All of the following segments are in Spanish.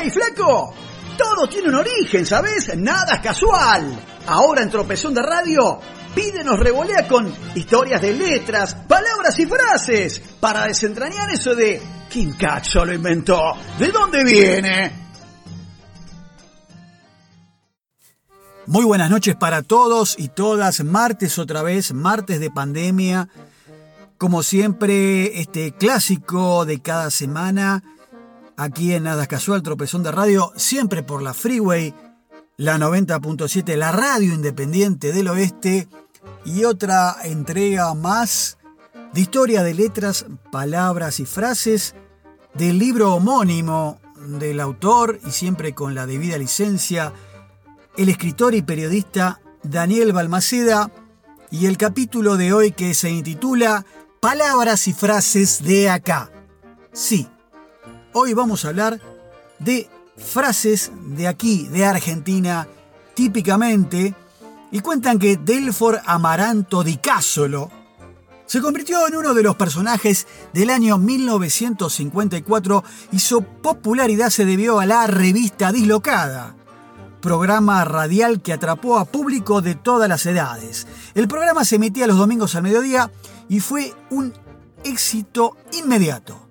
¡Hey, flaco! Todo tiene un origen, ¿sabes? Nada es casual. Ahora en Tropezón de Radio, pídenos revolea con historias de letras, palabras y frases para desentrañar eso de ¿quién cacho lo inventó? ¿De dónde viene? Muy buenas noches para todos y todas. Martes otra vez, martes de pandemia. Como siempre, este clásico de cada semana aquí en Nada Casual, Tropezón de Radio, siempre por la Freeway, la 90.7, la radio independiente del oeste y otra entrega más de historia de letras, palabras y frases del libro homónimo del autor y siempre con la debida licencia, el escritor y periodista Daniel Balmaceda y el capítulo de hoy que se intitula Palabras y frases de acá. Sí, Hoy vamos a hablar de frases de aquí, de Argentina, típicamente, y cuentan que Delfor Amaranto di Cásolo se convirtió en uno de los personajes del año 1954 y su popularidad se debió a la revista Dislocada, programa radial que atrapó a público de todas las edades. El programa se emitía los domingos al mediodía y fue un éxito inmediato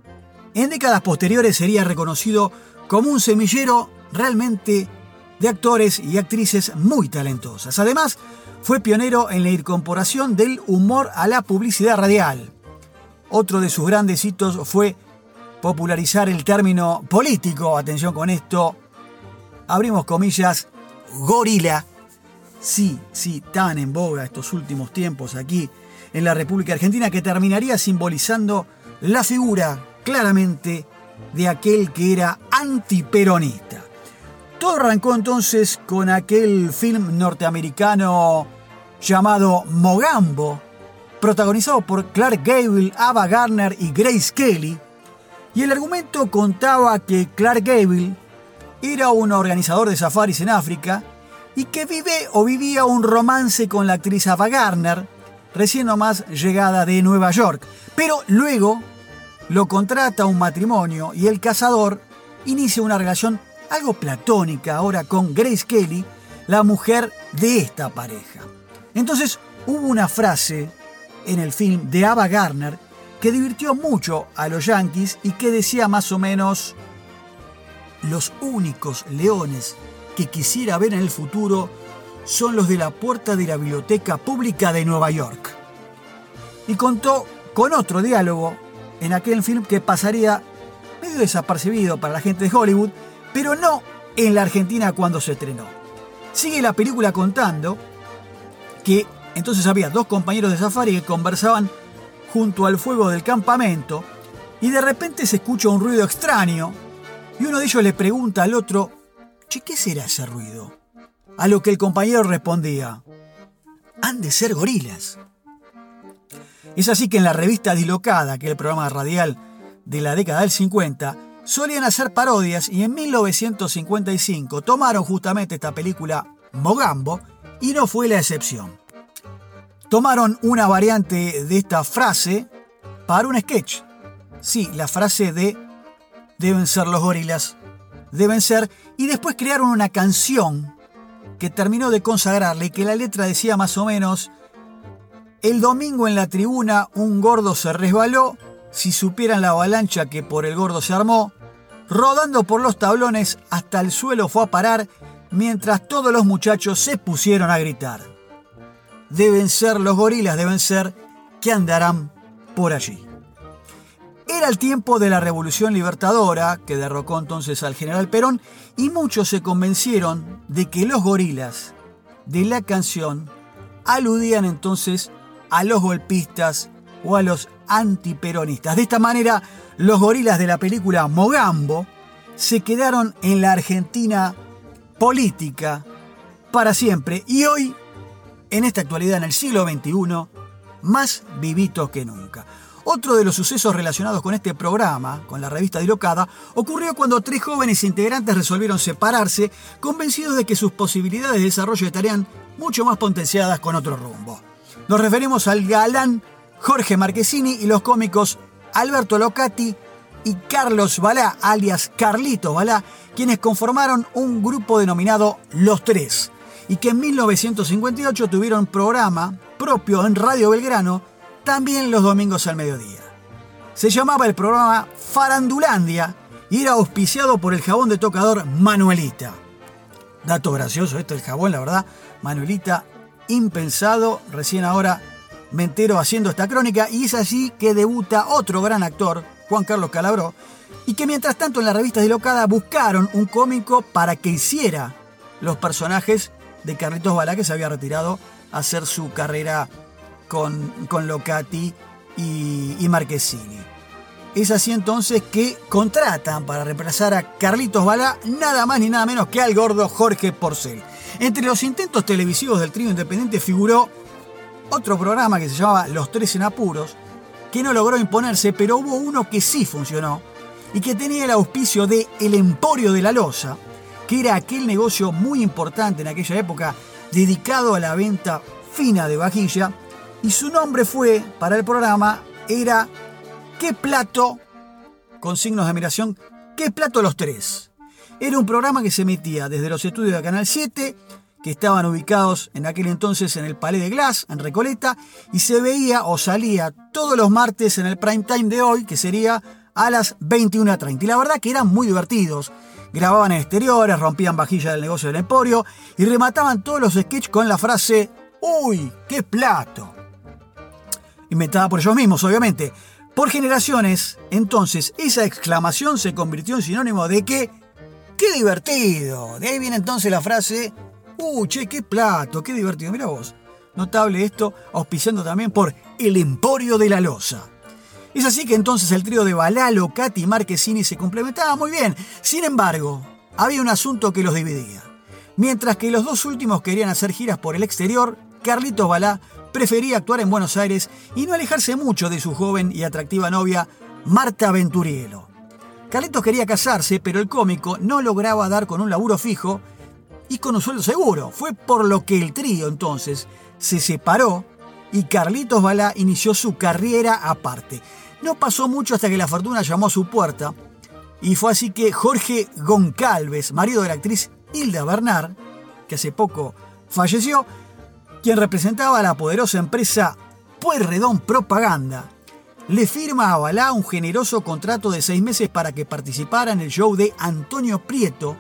en décadas posteriores sería reconocido como un semillero realmente de actores y actrices muy talentosas. Además, fue pionero en la incorporación del humor a la publicidad radial. Otro de sus grandes hitos fue popularizar el término político, atención con esto, abrimos comillas, gorila. Sí, sí, tan en boga estos últimos tiempos aquí en la República Argentina que terminaría simbolizando la figura claramente de aquel que era antiperonista. Todo arrancó entonces con aquel film norteamericano llamado Mogambo, protagonizado por Clark Gable, Ava Gardner y Grace Kelly, y el argumento contaba que Clark Gable era un organizador de safaris en África y que vive o vivía un romance con la actriz Ava Gardner, recién nomás llegada de Nueva York, pero luego lo contrata un matrimonio y el cazador inicia una relación algo platónica ahora con Grace Kelly, la mujer de esta pareja. Entonces hubo una frase en el film de Ava Gardner que divirtió mucho a los yankees y que decía más o menos, los únicos leones que quisiera ver en el futuro son los de la puerta de la Biblioteca Pública de Nueva York. Y contó con otro diálogo en aquel film que pasaría medio desapercibido para la gente de Hollywood, pero no en la Argentina cuando se estrenó. Sigue la película contando que entonces había dos compañeros de safari que conversaban junto al fuego del campamento y de repente se escucha un ruido extraño y uno de ellos le pregunta al otro, che, ¿qué será ese ruido? A lo que el compañero respondía, han de ser gorilas. Es así que en la revista Dilocada, que es el programa radial de la década del 50, solían hacer parodias y en 1955 tomaron justamente esta película Mogambo y no fue la excepción. Tomaron una variante de esta frase para un sketch. Sí, la frase de deben ser los gorilas, deben ser, y después crearon una canción que terminó de consagrarle que la letra decía más o menos el domingo en la tribuna un gordo se resbaló, si supieran la avalancha que por el gordo se armó, rodando por los tablones hasta el suelo fue a parar mientras todos los muchachos se pusieron a gritar. Deben ser los gorilas, deben ser que andarán por allí. Era el tiempo de la Revolución Libertadora, que derrocó entonces al general Perón, y muchos se convencieron de que los gorilas de la canción aludían entonces a los golpistas o a los antiperonistas. De esta manera, los gorilas de la película Mogambo se quedaron en la Argentina política para siempre y hoy, en esta actualidad, en el siglo XXI, más vivitos que nunca. Otro de los sucesos relacionados con este programa, con la revista Dilocada, ocurrió cuando tres jóvenes integrantes resolvieron separarse, convencidos de que sus posibilidades de desarrollo estarían mucho más potenciadas con otro rumbo. Nos referimos al galán Jorge Marquesini y los cómicos Alberto Locati y Carlos Balá, alias Carlitos Balá, quienes conformaron un grupo denominado Los Tres, y que en 1958 tuvieron programa propio en Radio Belgrano, también los domingos al mediodía. Se llamaba el programa Farandulandia y era auspiciado por el jabón de tocador Manuelita. Dato gracioso, esto el jabón, la verdad, Manuelita, impensado, recién ahora me entero haciendo esta crónica, y es así que debuta otro gran actor, Juan Carlos Calabró, y que mientras tanto en las revistas de Locada buscaron un cómico para que hiciera los personajes de Carlitos Balá, que se había retirado a hacer su carrera con, con Locati y, y Marquesini. Es así entonces que contratan para reemplazar a Carlitos Balá nada más ni nada menos que al gordo Jorge Porcel. Entre los intentos televisivos del trío independiente figuró otro programa que se llamaba Los Tres en Apuros, que no logró imponerse, pero hubo uno que sí funcionó y que tenía el auspicio de El Emporio de la Loza, que era aquel negocio muy importante en aquella época dedicado a la venta fina de vajilla, y su nombre fue, para el programa, era ¿Qué plato? con signos de admiración, ¿Qué plato los tres? Era un programa que se emitía desde los estudios de Canal 7 que estaban ubicados en aquel entonces en el Palais de Glass, en Recoleta, y se veía o salía todos los martes en el prime time de hoy, que sería a las 21.30. Y la verdad que eran muy divertidos. Grababan en exteriores, rompían vajilla del negocio del emporio y remataban todos los sketches con la frase ¡Uy, qué plato! Inventada por ellos mismos, obviamente. Por generaciones, entonces, esa exclamación se convirtió en sinónimo de que ¡Qué divertido! De ahí viene entonces la frase ¡Uh, che, qué plato! ¡Qué divertido! Mira vos. Notable esto, auspiciando también por El Emporio de la Loza. Es así que entonces el trío de Balalo, Katy y Marquesini se complementaba muy bien. Sin embargo, había un asunto que los dividía. Mientras que los dos últimos querían hacer giras por el exterior, Carlitos Balá prefería actuar en Buenos Aires y no alejarse mucho de su joven y atractiva novia, Marta Venturielo. Carlitos quería casarse, pero el cómico no lograba dar con un laburo fijo y con un sueldo seguro. Fue por lo que el trío entonces se separó y Carlitos Balá inició su carrera aparte. No pasó mucho hasta que la fortuna llamó a su puerta y fue así que Jorge Goncalves, marido de la actriz Hilda Bernard, que hace poco falleció, quien representaba a la poderosa empresa Pueyrredón Propaganda, le firma a Balá un generoso contrato de seis meses para que participara en el show de Antonio Prieto,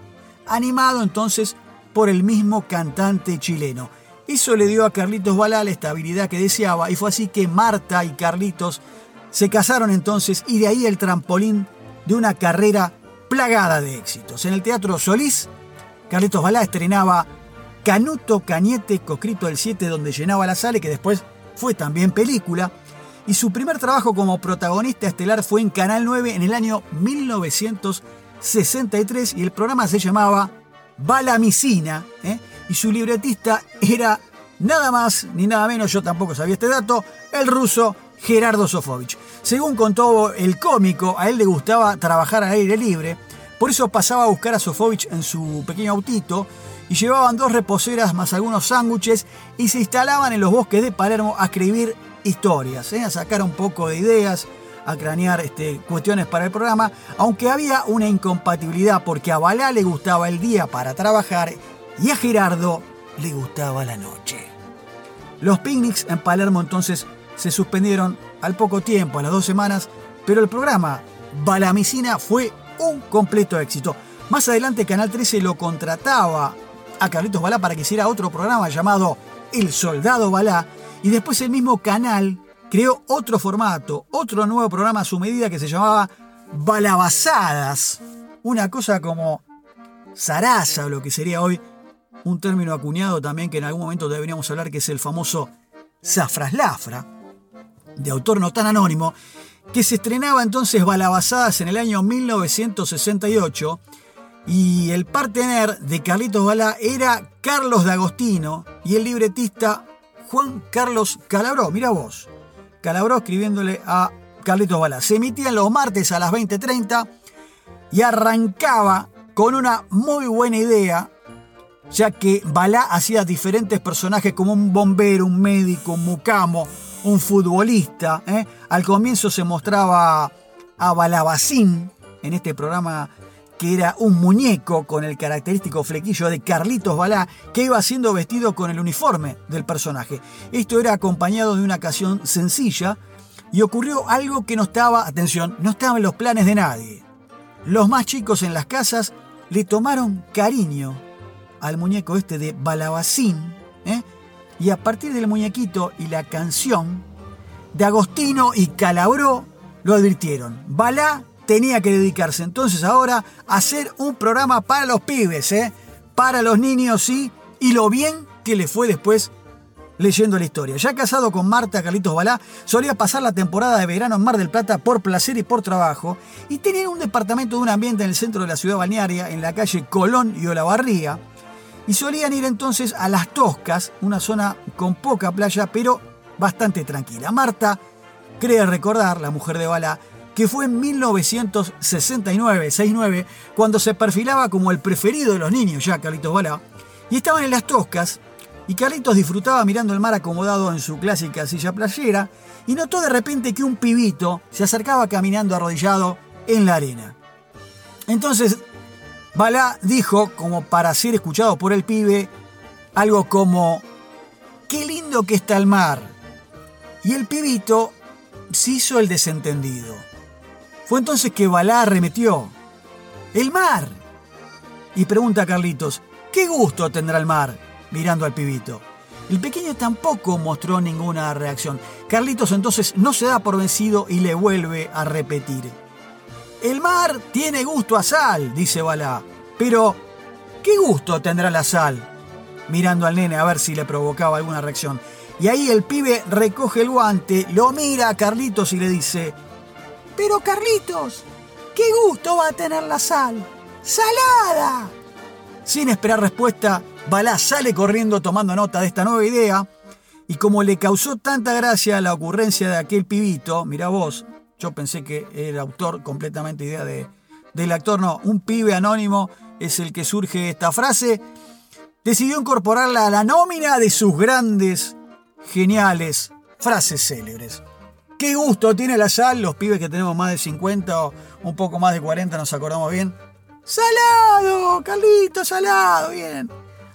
animado entonces por el mismo cantante chileno. Eso le dio a Carlitos Balá la estabilidad que deseaba y fue así que Marta y Carlitos se casaron entonces y de ahí el trampolín de una carrera plagada de éxitos. En el Teatro Solís, Carlitos Balá estrenaba Canuto Cañete, coscrito el 7, donde llenaba la sala y que después fue también película. Y su primer trabajo como protagonista estelar fue en Canal 9 en el año 1963 y el programa se llamaba Balamicina, ¿eh? y su libretista era nada más ni nada menos, yo tampoco sabía este dato, el ruso Gerardo Sofovich. Según contó el cómico, a él le gustaba trabajar al aire libre, por eso pasaba a buscar a Sofovich en su pequeño autito y llevaban dos reposeras más algunos sándwiches y se instalaban en los bosques de Palermo a escribir historias, ¿eh? a sacar un poco de ideas, a cranear este, cuestiones para el programa, aunque había una incompatibilidad porque a Balá le gustaba el día para trabajar y a Gerardo le gustaba la noche. Los picnics en Palermo entonces se suspendieron al poco tiempo, a las dos semanas, pero el programa Balamicina fue un completo éxito. Más adelante Canal 13 lo contrataba a Carlitos Balá para que hiciera otro programa llamado El Soldado Balá y después el mismo canal creó otro formato, otro nuevo programa a su medida que se llamaba Balabasadas. Una cosa como zaraza o lo que sería hoy un término acuñado también que en algún momento deberíamos hablar, que es el famoso Zafraslafra, de autor no tan anónimo, que se estrenaba entonces Balabasadas en el año 1968 y el partener de Carlitos Balá era Carlos D'Agostino y el libretista Juan Carlos Calabró. Mira vos. Calabró escribiéndole a Carlitos Balá. Se emitían los martes a las 20.30 y arrancaba con una muy buena idea, ya que Balá hacía diferentes personajes como un bombero, un médico, un mucamo, un futbolista. ¿eh? Al comienzo se mostraba a Balabacín en este programa que era un muñeco con el característico flequillo de Carlitos Balá, que iba siendo vestido con el uniforme del personaje. Esto era acompañado de una canción sencilla y ocurrió algo que no estaba, atención, no estaba en los planes de nadie. Los más chicos en las casas le tomaron cariño al muñeco este de Balabacín, ¿eh? Y a partir del muñequito y la canción, de Agostino y Calabró lo advirtieron. Balá tenía que dedicarse entonces ahora a hacer un programa para los pibes, ¿eh? para los niños, sí, y lo bien que le fue después leyendo la historia. Ya casado con Marta Carlitos Balá, solía pasar la temporada de verano en Mar del Plata por placer y por trabajo, y tenía un departamento de un ambiente en el centro de la ciudad balnearia, en la calle Colón y Olavarría, y solían ir entonces a Las Toscas, una zona con poca playa, pero bastante tranquila. Marta cree recordar, la mujer de Balá, que fue en 1969-69 cuando se perfilaba como el preferido de los niños ya Carlitos Balá, y estaban en las toscas, y Carlitos disfrutaba mirando el mar acomodado en su clásica silla playera, y notó de repente que un pibito se acercaba caminando arrodillado en la arena. Entonces, Balá dijo, como para ser escuchado por el pibe, algo como, qué lindo que está el mar. Y el pibito se hizo el desentendido. Fue entonces que Balá arremetió. ¡El mar! Y pregunta a Carlitos, ¿qué gusto tendrá el mar? Mirando al pibito. El pequeño tampoco mostró ninguna reacción. Carlitos entonces no se da por vencido y le vuelve a repetir. El mar tiene gusto a sal, dice Balá. Pero, ¿qué gusto tendrá la sal? Mirando al nene a ver si le provocaba alguna reacción. Y ahí el pibe recoge el guante, lo mira a Carlitos y le dice, pero Carlitos, ¿qué gusto va a tener la sal? ¡Salada! Sin esperar respuesta, Balá sale corriendo tomando nota de esta nueva idea y como le causó tanta gracia la ocurrencia de aquel pibito, mira vos, yo pensé que era autor completamente idea de, del actor, no, un pibe anónimo es el que surge esta frase, decidió incorporarla a la nómina de sus grandes, geniales frases célebres. Qué gusto tiene la sal, los pibes que tenemos más de 50 o un poco más de 40 nos acordamos bien. Salado, Carlito, salado, bien.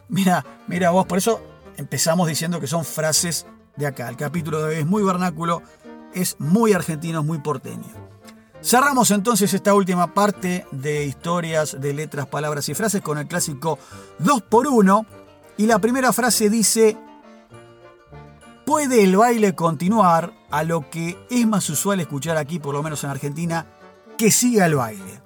Mira, mira vos, por eso empezamos diciendo que son frases de acá. El capítulo de hoy es muy vernáculo, es muy argentino, muy porteño. Cerramos entonces esta última parte de historias de letras, palabras y frases con el clásico 2 por 1 y la primera frase dice ¿Puede el baile continuar a lo que es más usual escuchar aquí, por lo menos en Argentina, que siga el baile?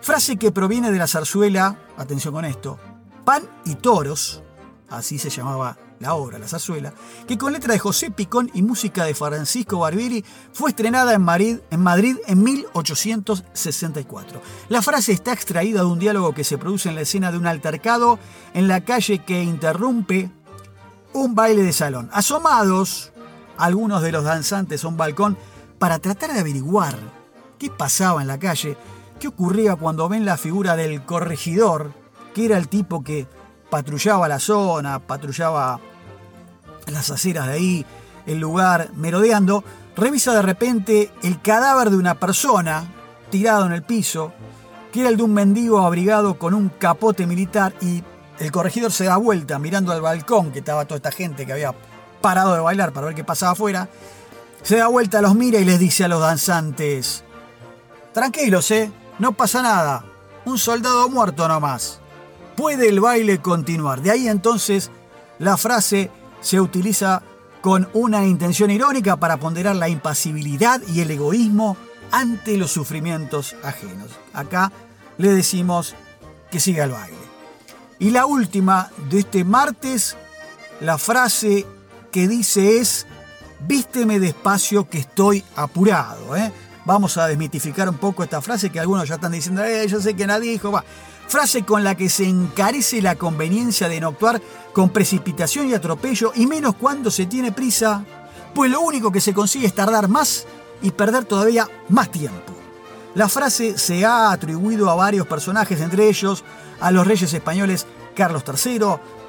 Frase que proviene de la zarzuela, atención con esto, Pan y Toros, así se llamaba la obra, la zarzuela, que con letra de José Picón y música de Francisco Barbieri fue estrenada en Madrid, en Madrid en 1864. La frase está extraída de un diálogo que se produce en la escena de un altercado en la calle que interrumpe un baile de salón. Asomados algunos de los danzantes a un balcón para tratar de averiguar qué pasaba en la calle, qué ocurría cuando ven la figura del corregidor, que era el tipo que patrullaba la zona, patrullaba las aceras de ahí, el lugar, merodeando, revisa de repente el cadáver de una persona tirado en el piso, que era el de un mendigo abrigado con un capote militar y el corregidor se da vuelta mirando al balcón que estaba toda esta gente que había parado de bailar para ver qué pasaba afuera. Se da vuelta, los mira y les dice a los danzantes, tranquilos, ¿eh? No pasa nada. Un soldado muerto nomás. Puede el baile continuar. De ahí entonces la frase se utiliza con una intención irónica para ponderar la impasibilidad y el egoísmo ante los sufrimientos ajenos. Acá le decimos que siga el baile. Y la última de este martes, la frase que dice es, vísteme despacio que estoy apurado. ¿eh? Vamos a desmitificar un poco esta frase que algunos ya están diciendo, eh, yo sé que nadie dijo. Va. Frase con la que se encarece la conveniencia de no actuar con precipitación y atropello, y menos cuando se tiene prisa, pues lo único que se consigue es tardar más y perder todavía más tiempo. La frase se ha atribuido a varios personajes, entre ellos a los reyes españoles Carlos III,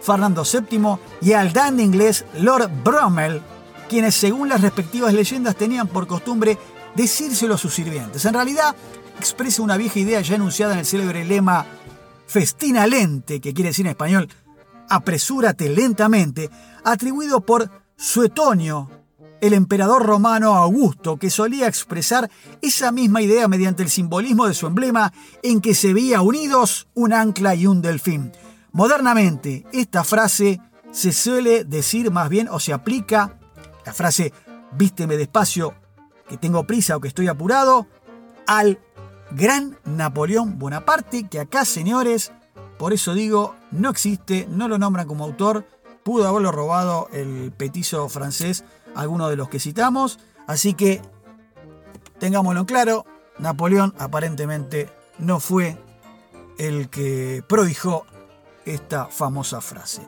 Fernando VII y al dandy inglés Lord Bromell, quienes según las respectivas leyendas tenían por costumbre decírselo a sus sirvientes. En realidad, expresa una vieja idea ya enunciada en el célebre lema festina lente, que quiere decir en español apresúrate lentamente, atribuido por Suetonio, el emperador romano Augusto, que solía expresar esa misma idea mediante el simbolismo de su emblema en que se veía unidos un ancla y un delfín. Modernamente, esta frase se suele decir más bien o se aplica, la frase vísteme despacio, que tengo prisa o que estoy apurado, al gran Napoleón Bonaparte, que acá, señores, por eso digo, no existe, no lo nombran como autor, pudo haberlo robado el petizo francés, alguno de los que citamos, así que tengámoslo claro, Napoleón aparentemente no fue el que prohijó esta famosa frase.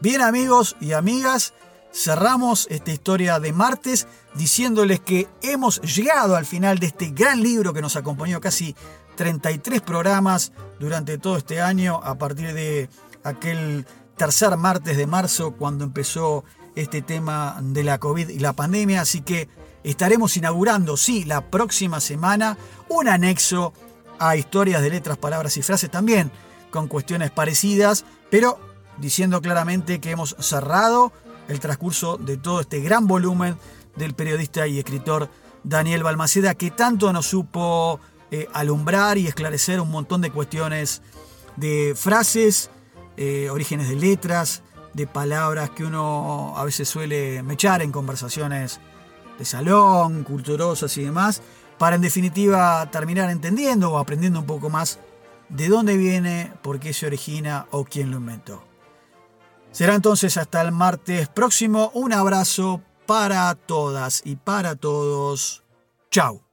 Bien amigos y amigas, cerramos esta historia de martes diciéndoles que hemos llegado al final de este gran libro que nos acompañó casi 33 programas durante todo este año a partir de aquel tercer martes de marzo cuando empezó este tema de la COVID y la pandemia. Así que estaremos inaugurando, sí, la próxima semana un anexo a historias de letras, palabras y frases también con cuestiones parecidas, pero diciendo claramente que hemos cerrado el transcurso de todo este gran volumen del periodista y escritor Daniel Balmaceda, que tanto nos supo eh, alumbrar y esclarecer un montón de cuestiones de frases, eh, orígenes de letras, de palabras que uno a veces suele mechar en conversaciones de salón, culturosas y demás, para en definitiva terminar entendiendo o aprendiendo un poco más de dónde viene, por qué se origina o quién lo inventó. Será entonces hasta el martes próximo. Un abrazo para todas y para todos. Chao.